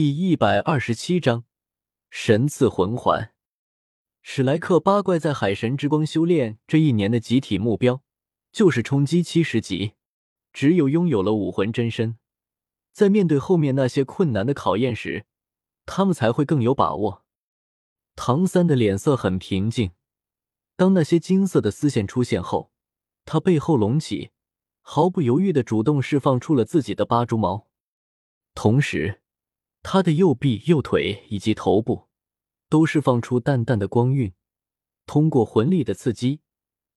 第一百二十七章神赐魂环。史莱克八怪在海神之光修炼这一年的集体目标，就是冲击七十级。只有拥有了武魂真身，在面对后面那些困难的考验时，他们才会更有把握。唐三的脸色很平静，当那些金色的丝线出现后，他背后隆起，毫不犹豫的主动释放出了自己的八蛛矛，同时。他的右臂、右腿以及头部都释放出淡淡的光晕，通过魂力的刺激，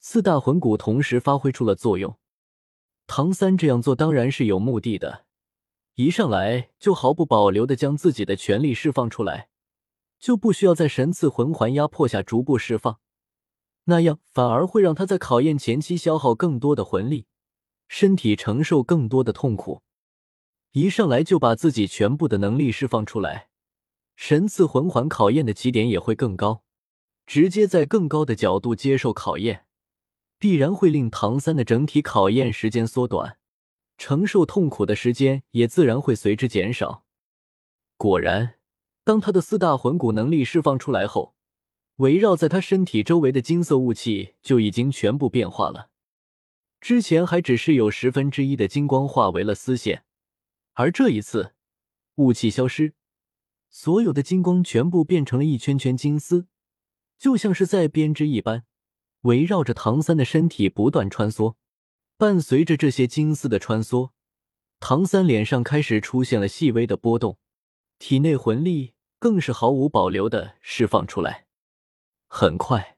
四大魂骨同时发挥出了作用。唐三这样做当然是有目的的，一上来就毫不保留的将自己的全力释放出来，就不需要在神赐魂环压迫下逐步释放，那样反而会让他在考验前期消耗更多的魂力，身体承受更多的痛苦。一上来就把自己全部的能力释放出来，神赐魂环考验的起点也会更高，直接在更高的角度接受考验，必然会令唐三的整体考验时间缩短，承受痛苦的时间也自然会随之减少。果然，当他的四大魂骨能力释放出来后，围绕在他身体周围的金色雾气就已经全部变化了，之前还只是有十分之一的金光化为了丝线。而这一次，雾气消失，所有的金光全部变成了一圈圈金丝，就像是在编织一般，围绕着唐三的身体不断穿梭。伴随着这些金丝的穿梭，唐三脸上开始出现了细微的波动，体内魂力更是毫无保留的释放出来。很快，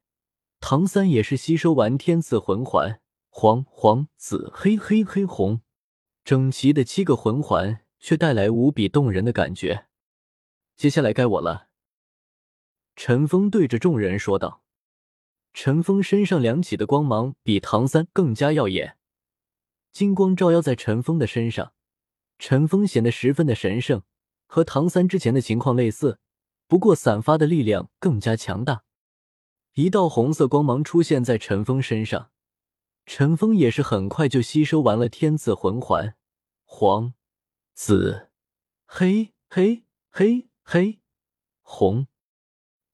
唐三也是吸收完天赐魂环，黄黄紫黑黑黑红。整齐的七个魂环，却带来无比动人的感觉。接下来该我了。陈峰对着众人说道。陈峰身上亮起的光芒比唐三更加耀眼，金光照耀在陈峰的身上，陈峰显得十分的神圣，和唐三之前的情况类似，不过散发的力量更加强大。一道红色光芒出现在陈峰身上。陈峰也是很快就吸收完了天赐魂环，黄、紫、黑、黑、黑、黑、红。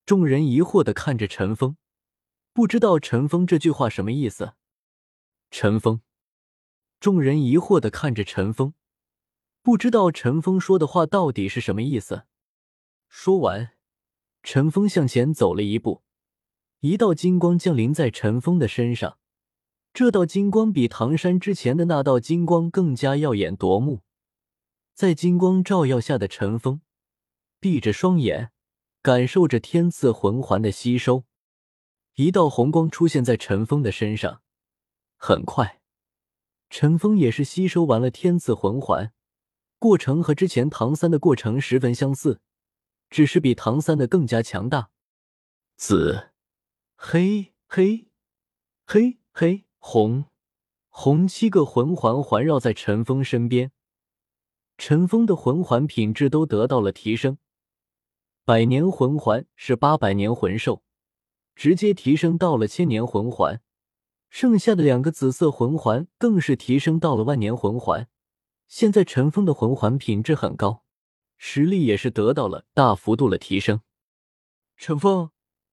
众人疑惑的看着陈峰，不知道陈峰这句话什么意思。陈峰，众人疑惑的看着陈峰，不知道陈峰说的话到底是什么意思。说完，陈峰向前走了一步，一道金光降临在陈峰的身上。这道金光比唐山之前的那道金光更加耀眼夺目，在金光照耀下的陈峰闭着双眼，感受着天赐魂环的吸收。一道红光出现在陈峰的身上，很快，陈峰也是吸收完了天赐魂环。过程和之前唐三的过程十分相似，只是比唐三的更加强大。紫、黑、黑、黑、黑。红，红七个魂环环绕在陈峰身边，陈峰的魂环品质都得到了提升。百年魂环是八百年魂兽，直接提升到了千年魂环。剩下的两个紫色魂环更是提升到了万年魂环。现在陈峰的魂环品质很高，实力也是得到了大幅度的提升。陈峰，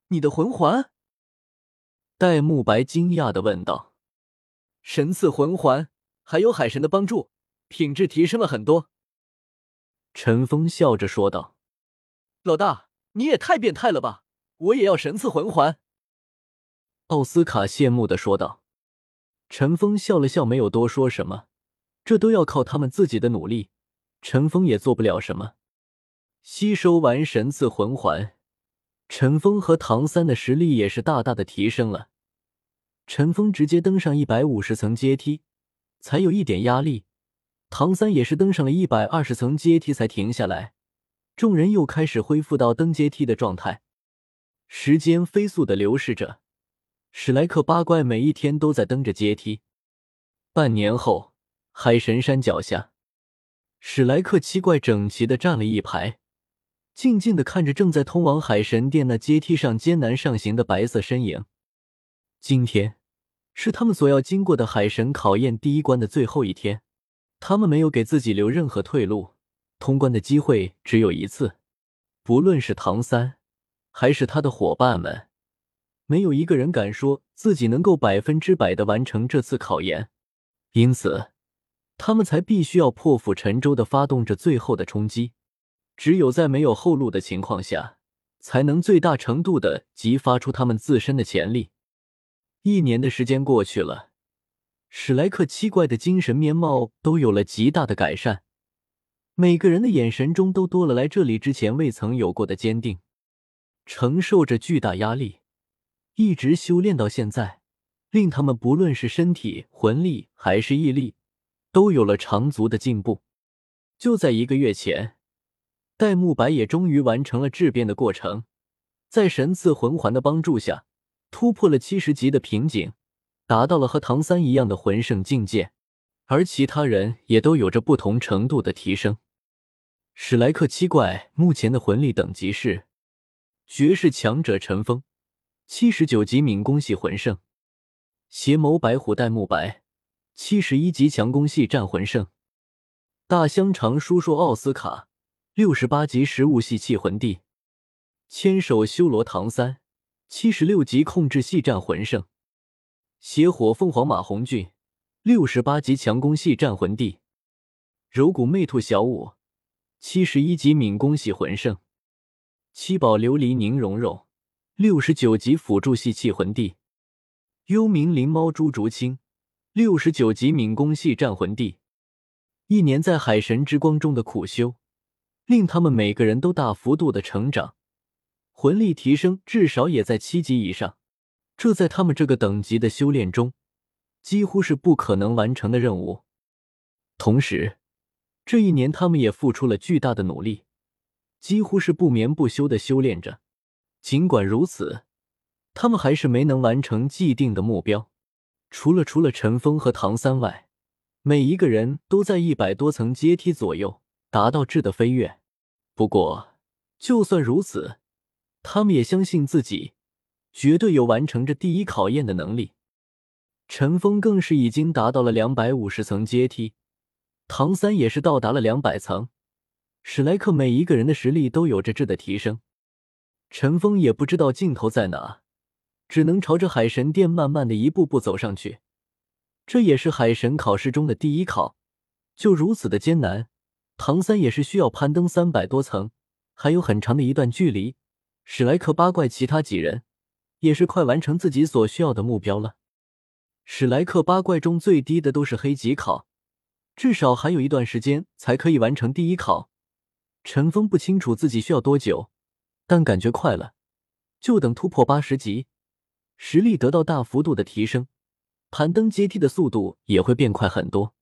你的魂环？戴沐白惊讶的问道。神赐魂环，还有海神的帮助，品质提升了很多。陈峰笑着说道：“老大，你也太变态了吧！我也要神赐魂环。”奥斯卡羡慕的说道。陈峰笑了笑，没有多说什么，这都要靠他们自己的努力，陈峰也做不了什么。吸收完神赐魂环，陈峰和唐三的实力也是大大的提升了。陈峰直接登上一百五十层阶梯，才有一点压力。唐三也是登上了一百二十层阶梯才停下来。众人又开始恢复到登阶梯的状态。时间飞速的流逝着，史莱克八怪每一天都在登着阶梯。半年后，海神山脚下，史莱克七怪整齐的站了一排，静静的看着正在通往海神殿那阶梯上艰难上行的白色身影。今天是他们所要经过的海神考验第一关的最后一天，他们没有给自己留任何退路，通关的机会只有一次。不论是唐三，还是他的伙伴们，没有一个人敢说自己能够百分之百的完成这次考验。因此，他们才必须要破釜沉舟的发动着最后的冲击。只有在没有后路的情况下，才能最大程度的激发出他们自身的潜力。一年的时间过去了，史莱克七怪的精神面貌都有了极大的改善。每个人的眼神中都多了来这里之前未曾有过的坚定，承受着巨大压力，一直修炼到现在，令他们不论是身体、魂力还是毅力，都有了长足的进步。就在一个月前，戴沐白也终于完成了质变的过程，在神赐魂环的帮助下，突破了七十级的瓶颈，达到了和唐三一样的魂圣境界，而其他人也都有着不同程度的提升。史莱克七怪目前的魂力等级是：绝世强者陈封，七十九级敏攻系魂圣；邪眸白虎戴沐白，七十一级强攻系战魂圣；大香肠叔叔奥斯卡，六十八级食物系气魂帝；千手修罗唐三，七十六级控制系战魂圣；邪火凤凰马红俊，六十八级强攻系战魂帝；柔骨魅兔小舞。七十一级敏攻系魂圣，七宝琉璃宁荣荣，六十九级辅助系气魂帝，幽冥灵猫朱竹清，六十九级敏攻系战魂帝。一年在海神之光中的苦修，令他们每个人都大幅度的成长，魂力提升至少也在七级以上。这在他们这个等级的修炼中，几乎是不可能完成的任务。同时，这一年，他们也付出了巨大的努力，几乎是不眠不休的修炼着。尽管如此，他们还是没能完成既定的目标。除了除了陈峰和唐三外，每一个人都在一百多层阶梯左右达到质的飞跃。不过，就算如此，他们也相信自己绝对有完成这第一考验的能力。陈峰更是已经达到了两百五十层阶梯。唐三也是到达了两百层，史莱克每一个人的实力都有着质的提升。陈峰也不知道尽头在哪，只能朝着海神殿慢慢的一步步走上去。这也是海神考试中的第一考，就如此的艰难，唐三也是需要攀登三百多层，还有很长的一段距离。史莱克八怪其他几人也是快完成自己所需要的目标了。史莱克八怪中最低的都是黑级考。至少还有一段时间才可以完成第一考。陈峰不清楚自己需要多久，但感觉快了，就等突破八十级，实力得到大幅度的提升，攀登阶梯的速度也会变快很多。